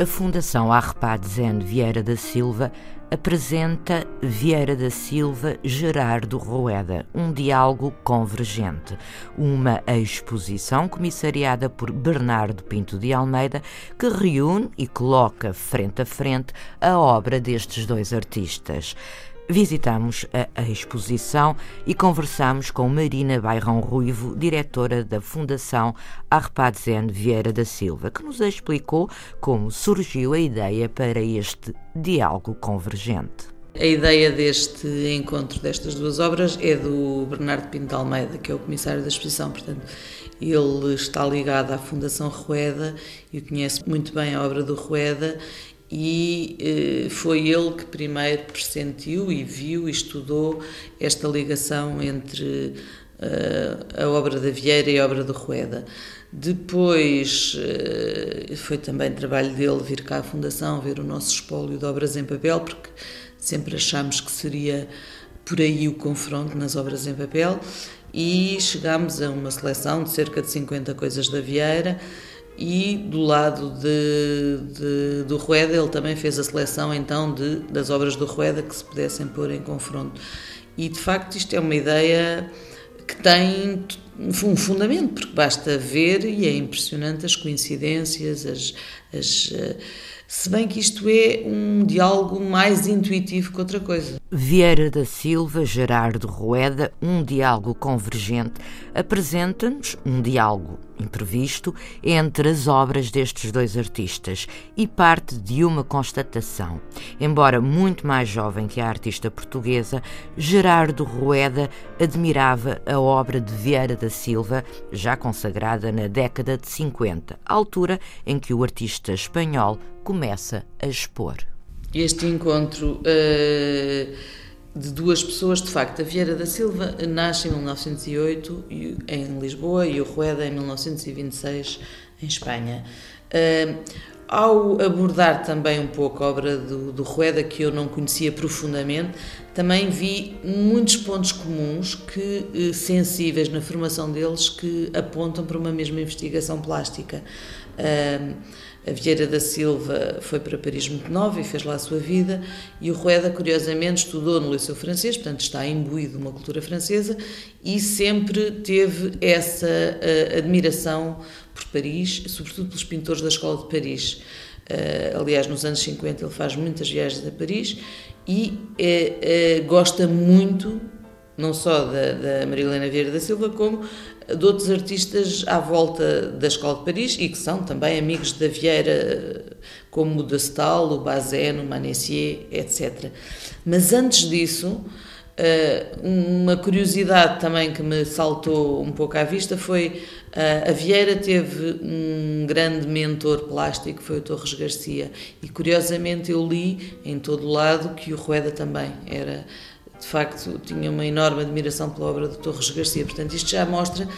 A Fundação Arrepad Zen Vieira da Silva apresenta Vieira da Silva Gerardo Roeda, um diálogo convergente, uma exposição comissariada por Bernardo Pinto de Almeida que reúne e coloca frente a frente a obra destes dois artistas. Visitamos a, exposição e conversamos com Marina Bairrão Ruivo, diretora da Fundação Arpadzen Vieira da Silva, que nos explicou como surgiu a ideia para este diálogo convergente. A ideia deste encontro destas duas obras é do Bernardo Pinto Almeida, que é o comissário da exposição, portanto, ele está ligado à Fundação Rueda e conhece muito bem a obra do Rueda e eh, foi ele que primeiro pressentiu e viu e estudou esta ligação entre eh, a obra da Vieira e a obra do Rueda. Depois eh, foi também trabalho dele vir cá à Fundação, ver o nosso espólio de obras em papel, porque sempre achámos que seria por aí o confronto nas obras em papel, e chegámos a uma seleção de cerca de 50 coisas da Vieira e do lado de, de, do Rueda ele também fez a seleção então de, das obras do Rueda que se pudessem pôr em confronto. E de facto isto é uma ideia que tem um fundamento, porque basta ver e é impressionante as coincidências, as, as eh, se bem que isto é um diálogo mais intuitivo que outra coisa. Vieira da Silva, Gerardo Rueda, um diálogo convergente, apresenta-nos um diálogo imprevisto entre as obras destes dois artistas e parte de uma constatação. Embora muito mais jovem que a artista portuguesa, Gerardo Rueda admirava a obra de Vieira da Silva, já consagrada na década de 50, altura em que o artista espanhol começa a expor. Este encontro uh, de duas pessoas, de facto, a Vieira da Silva nasce em 1908 em Lisboa e o Rueda em 1926 em Espanha. Ao abordar também um pouco a obra do, do Rueda, que eu não conhecia profundamente, também vi muitos pontos comuns que eh, sensíveis na formação deles que apontam para uma mesma investigação plástica. A Vieira da Silva foi para Paris muito nova e fez lá a sua vida, e o Rueda, curiosamente, estudou no Liceu Francês, portanto está imbuído de uma cultura francesa, e sempre teve essa uh, admiração por Paris, sobretudo pelos pintores da Escola de Paris. Uh, aliás, nos anos 50 ele faz muitas viagens a Paris e uh, gosta muito não só da, da Maria Helena Vieira da Silva, como de outros artistas à volta da Escola de Paris e que são também amigos da Vieira, como o Dastal, o Bazin, o Manessier, etc. Mas antes disso, uma curiosidade também que me saltou um pouco à vista foi eh, a Vieira teve um grande mentor plástico, foi o Torres Garcia, e curiosamente eu li em todo lado que o Rueda também era de facto tinha uma enorme admiração pela obra do Torres Garcia. Portanto, isto já mostra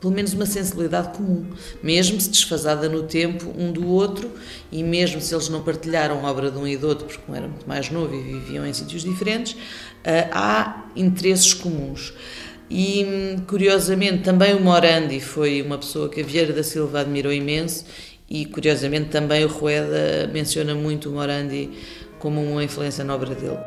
pelo menos uma sensibilidade comum, mesmo se desfasada no tempo um do outro e mesmo se eles não partilharam a obra de um e do outro, porque um era muito mais novo e viviam em sítios diferentes, eh, há interesses comuns. E, curiosamente, também o Morandi foi uma pessoa que a Vieira da Silva admirou imenso e, curiosamente, também o Rueda menciona muito o Morandi como uma influência na obra dele.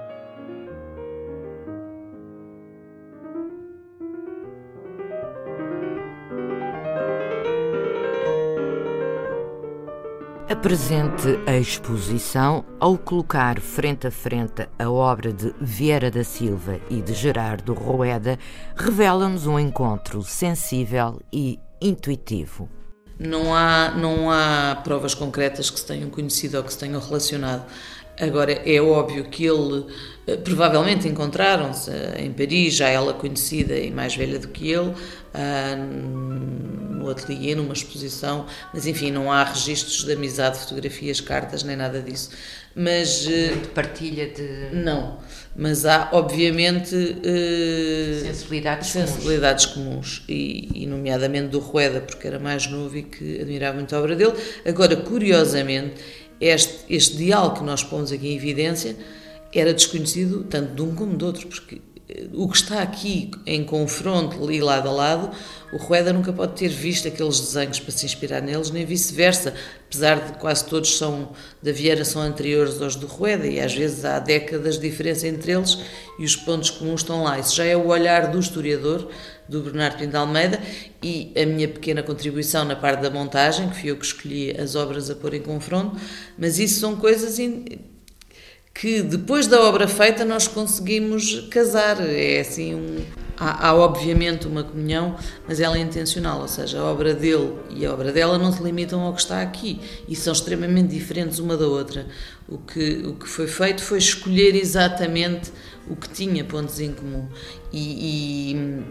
Apresente a exposição ao colocar frente a frente a obra de Vieira da Silva e de Gerardo Roeda, revela-nos um encontro sensível e intuitivo. Não há, não há provas concretas que se tenham conhecido ou que se tenham relacionado. Agora, é óbvio que ele, eh, provavelmente encontraram-se em Paris, já ela conhecida e mais velha do que ele, ah, no ateliê, numa exposição, mas enfim, não há registros de amizade, fotografias, cartas, nem nada disso. Mas. Eh, de partilha de. Não, mas há, obviamente. sensibilidades, sensibilidades comuns, comuns e, e, nomeadamente do Rueda, porque era mais novo e que admirava muito a obra dele. Agora, curiosamente este, este diálogo que nós pomos aqui em evidência era desconhecido tanto de um como do outro, porque eh, o que está aqui em confronto ali lado a lado, o Rueda nunca pode ter visto aqueles desenhos para se inspirar neles, nem vice-versa, apesar de quase todos são da Vieira são anteriores aos do Rueda e às vezes há décadas de diferença entre eles e os pontos comuns estão lá. Isso já é o olhar do historiador, do Bernardo Pinto Almeida e a minha pequena contribuição na parte da montagem, que fui eu que escolhi as obras a pôr em confronto, mas isso são coisas que depois da obra feita nós conseguimos casar. É assim um. Há, há, obviamente uma comunhão, mas ela é intencional, ou seja, a obra dele e a obra dela não se limitam ao que está aqui e são extremamente diferentes uma da outra. O que, o que foi feito foi escolher exatamente o que tinha pontos em comum. E, e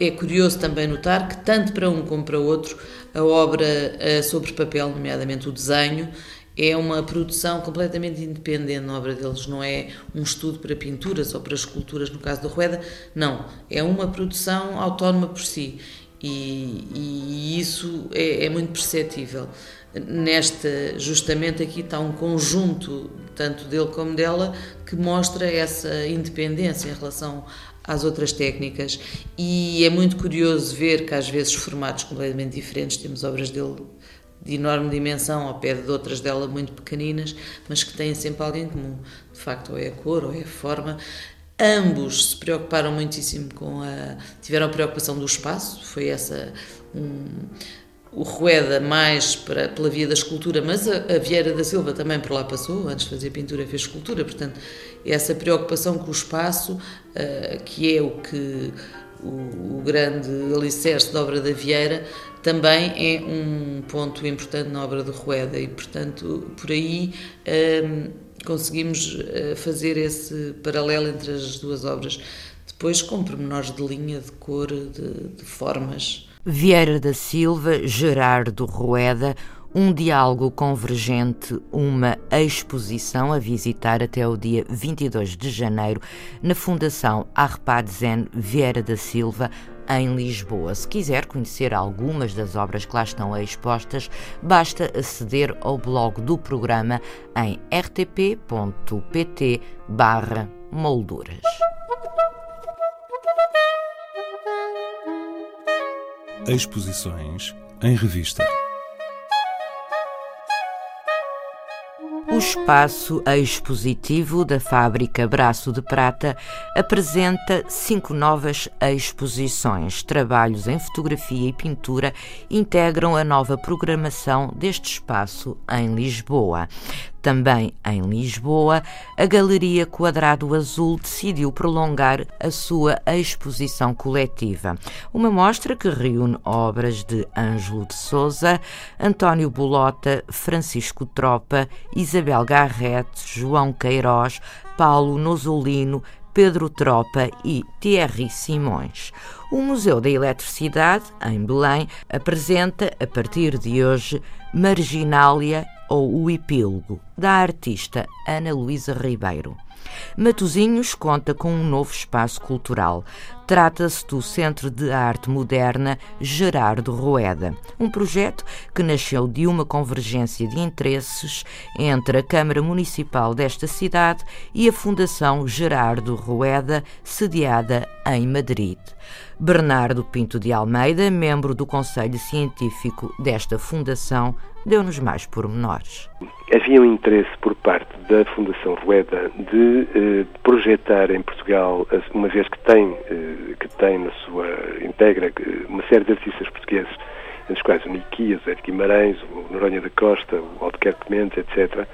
é curioso também notar que, tanto para um como para outro, a obra eh, sobre papel, nomeadamente o desenho, é uma produção completamente independente na obra deles, não é um estudo para pinturas ou para esculturas, no caso do Rueda, não, é uma produção autónoma por si. E, e isso é, é, muito perceptível. Nesta, justamente aqui está um conjunto, tanto dele como dela, que mostra essa independência em relação às outras técnicas e é muito curioso ver que às vezes formatos completamente diferentes, temos obras dele de enorme dimensão ao pé de outras dela muito pequeninas, mas que têm sempre algo em comum. De facto, ou é a cor ou é a forma. Ambos se preocuparam muitíssimo com a. tiveram a preocupação do espaço, foi essa. Um, o Rueda mais para, pela via da escultura, mas a, a, Vieira da Silva também por lá passou, antes de fazer pintura fez escultura, portanto, essa preocupação com o espaço, uh, que é o que o, o, grande alicerce da obra da Vieira, também é um ponto importante na obra do Rueda e, portanto, por aí uh, conseguimos uh, fazer esse paralelo entre as duas obras. Depois com pormenores de linha, de cor, de, de formas. Vieira da Silva, Gerardo Rueda, um diálogo convergente, uma exposição a visitar até o dia 22 de janeiro na Fundação Arpad Zen Vieira da Silva, em Lisboa. Se quiser conhecer algumas das obras que lá estão expostas, basta aceder ao blog do programa em rtp.pt molduras. Exposições em revista. O espaço expositivo da fábrica Braço de Prata apresenta cinco novas exposições. Trabalhos em fotografia e pintura integram a nova programação deste espaço em Lisboa. Também em Lisboa, a Galeria Quadrado Azul decidiu prolongar a sua exposição coletiva. Uma mostra que reúne obras de Ângelo de Souza, António Bolota, Francisco Tropa, Isabel Garrett, João Queiroz, Paulo Nosolino, Pedro Tropa e Thierry Simões. O Museu da Eletricidade, em Belém, apresenta, a partir de hoje, Marginália ou O Epílogo, da artista Ana Luísa Ribeiro. Matozinhos conta com um novo espaço cultural. Trata-se do Centro de Arte Moderna Gerardo Roeda, um projeto que nasceu de uma convergência de interesses entre a Câmara Municipal desta cidade e a Fundação Gerardo Roeda, sediada em Madrid. Bernardo Pinto de Almeida, membro do Conselho Científico desta fundação, deu-nos mais pormenores. Havia um interesse por parte da Fundação Rueda de eh, projetar em Portugal, uma vez que tem, eh, que tem na sua integra uma série de artistas portugueses, entre os quais o Niquias, o Ed Guimarães, o Noronha da Costa, o Albuquerque Mendes, etc.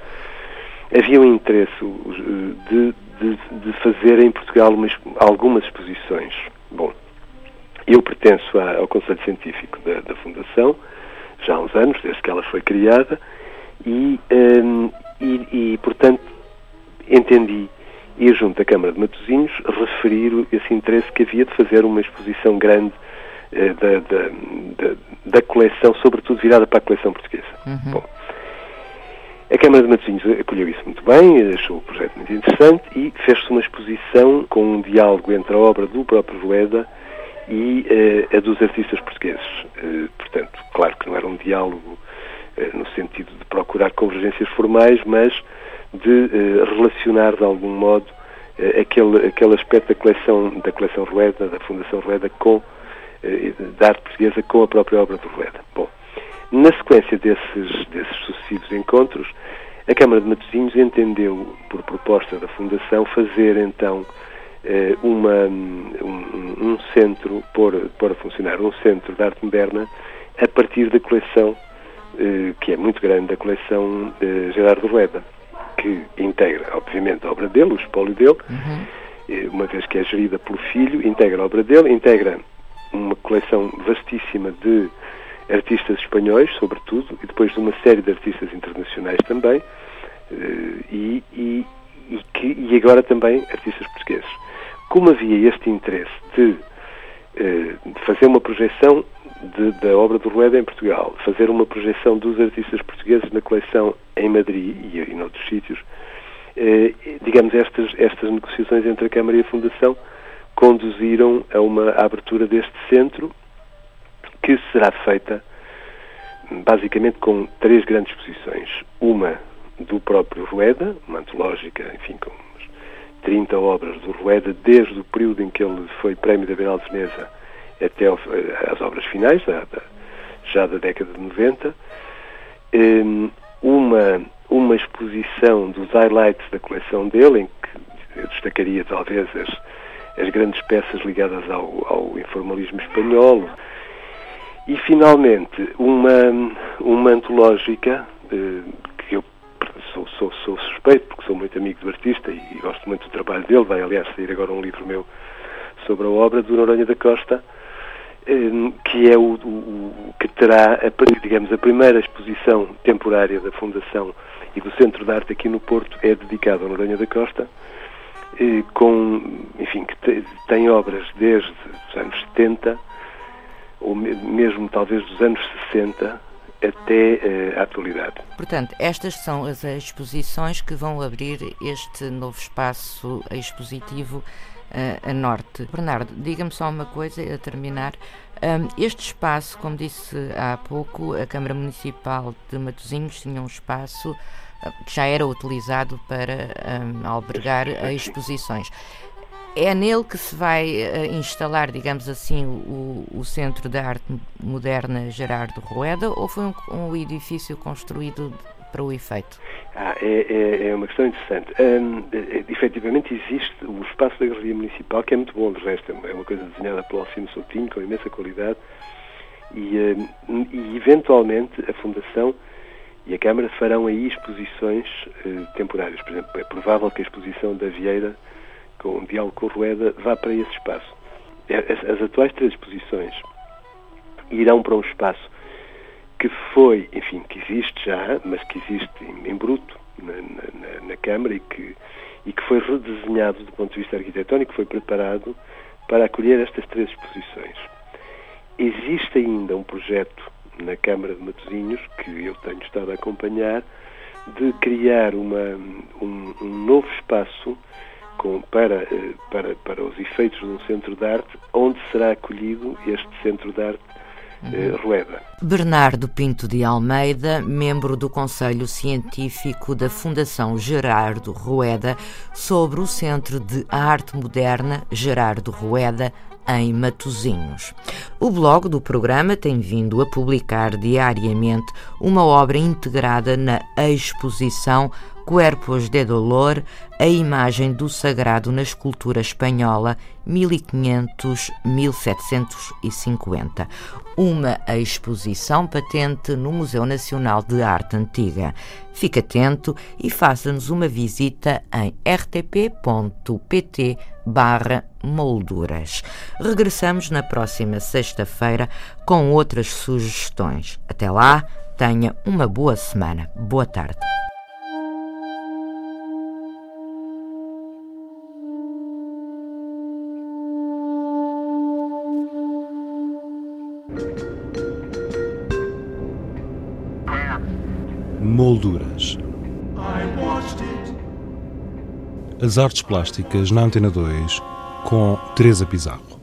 Havia um interesse de, de, de fazer em Portugal umas, algumas exposições. Bom, eu pertenço ao Conselho Científico da, da, Fundação, já há uns anos, desde que ela foi criada, e, um, e, e, portanto, entendi ir junto à Câmara de Matosinhos referir esse interesse que havia de fazer uma exposição grande eh, da, da, da, da, coleção, sobretudo virada para a coleção portuguesa. Uhum. Bom, a Câmara de Matosinhos acolheu isso muito bem, achou o projeto muito interessante e fez-se uma exposição com um diálogo entre a obra do próprio Rueda e eh, a dos artistas portugueses. Eh, portanto, claro que não era um diálogo eh, no sentido de procurar convergências formais, mas de eh, relacionar de algum modo eh, aquele, aquele aspecto da coleção, da coleção Rueda, da Fundação Rueda, com, eh, da arte portuguesa com a própria obra do Rueda. Bom, na sequência desses, desses sucessivos encontros, a Câmara de Matosinhos entendeu, por proposta da Fundação, fazer então uma, um, um, centro, pôr, pôr a funcionar um centro de arte moderna a partir da coleção, que é muito grande, da coleção Gerardo Rueda que integra, obviamente, a obra dele, o espólio dele, uhum. uma vez que é gerida pelo filho, integra a obra dele, integra uma coleção vastíssima de artistas espanhóis, sobretudo, e depois de uma série de artistas internacionais também, eh, e, e, e, que, e agora também artistas portugueses. Como havia este interesse de, eh, de fazer uma projeção de, da obra do Rueda em Portugal, fazer uma projeção dos artistas portugueses na coleção em Madrid e, e noutros sítios, eh, digamos, estas, estas negociações entre a Câmara e a Fundação conduziram a uma abertura deste centro que será feita basicamente com três grandes exposições. Uma do próprio Rueda, uma antológica, enfim, com 30 obras do Rueda, desde o período em que ele foi Prémio da Bienal de Veneza até às obras finais, já da década de 90. Hum, uma, uma exposição dos highlights da coleção dele, em que eu destacaria talvez as, as grandes peças ligadas ao, ao informalismo espanhol. E, finalmente, uma, uma antológica, eh, que eu sou, sou, sou, suspeito, porque sou muito amigo do artista e, e, gosto muito do trabalho dele. Vai, aliás, sair agora um livro meu sobre a obra do Noronha da Costa, que é o, o, que terá, a, digamos, a primeira exposição temporária da Fundação e do Centro de Arte aqui no Porto é dedicada ao Noronha da Costa, eh, com, enfim, que te, tem obras desde os anos 70, ou mesmo talvez dos anos 60, até eh, a atualidade. Portanto, estas são as exposições que vão abrir este novo espaço expositivo a norte. Bernardo, diga-me só uma coisa a terminar. este espaço, como disse há pouco, a Câmara Municipal de Matosinhos tinha um espaço ah, que já era utilizado para albergar exposições. É nele que se vai uh, instalar, digamos assim, o, o, Centro de Arte Moderna Gerardo Rueda ou foi um, um edifício construído para o efeito? Ah, é, é, é, uma questão interessante. Um, é, efetivamente existe o espaço da Galeria Municipal, que é muito bom, de resto, é uma coisa desenhada pelo Alcino Soutinho, com imensa qualidade, e, um, e eventualmente a Fundação e a Câmara farão aí exposições uh, temporárias. Por exemplo, é provável que a exposição da Vieira, com o Diálogo com Rueda, vá para esse espaço. É, as, as atuais três exposições irão para um espaço que foi, enfim, que existe já, mas que existe em, em bruto na, na, na, Câmara e que, e que foi redesenhado do ponto de vista arquitetónico, foi preparado para acolher estas três exposições. Existe ainda um projeto na Câmara de Matosinhos, que eu tenho estado a acompanhar, de criar uma, um, um novo espaço com, para, eh, para, para os efeitos de um centro de arte, onde será acolhido este centro de arte. Rueda. Bernardo Pinto de Almeida, membro do Conselho Científico da Fundação Gerardo Rueda, sobre o Centro de Arte Moderna Gerardo Rueda, em Matozinhos. O blog do programa tem vindo a publicar diariamente uma obra integrada na exposição Cuerpos de Dolor, a imagem do sagrado na escultura espanhola 1500-1750. Uma exposição patente no Museu Nacional de Arte Antiga. Fique atento e faça-nos uma visita em rtp.pt molduras. Regressamos na próxima sexta-feira com outras sugestões. Até lá, tenha uma boa semana. Boa tarde. Molduras. As artes plásticas na Antena 2 com Teresa Pizarro.